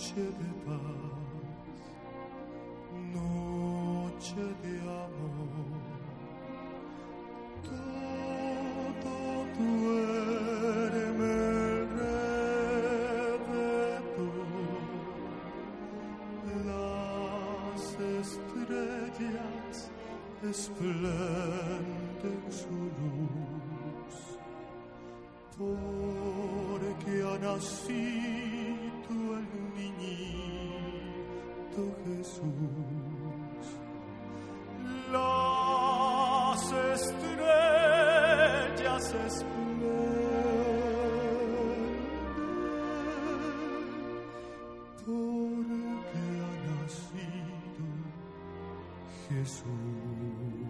Noche de paz, noche de amor, todo duerme alrededor, las estrellas esplenden su luz. Porque ha nacido niñito Jesús. Las estrellas esplenden porque ha nacido Jesús.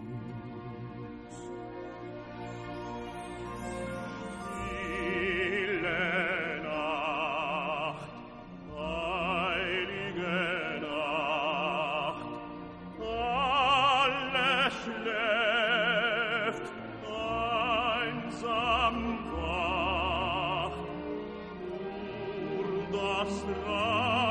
Nur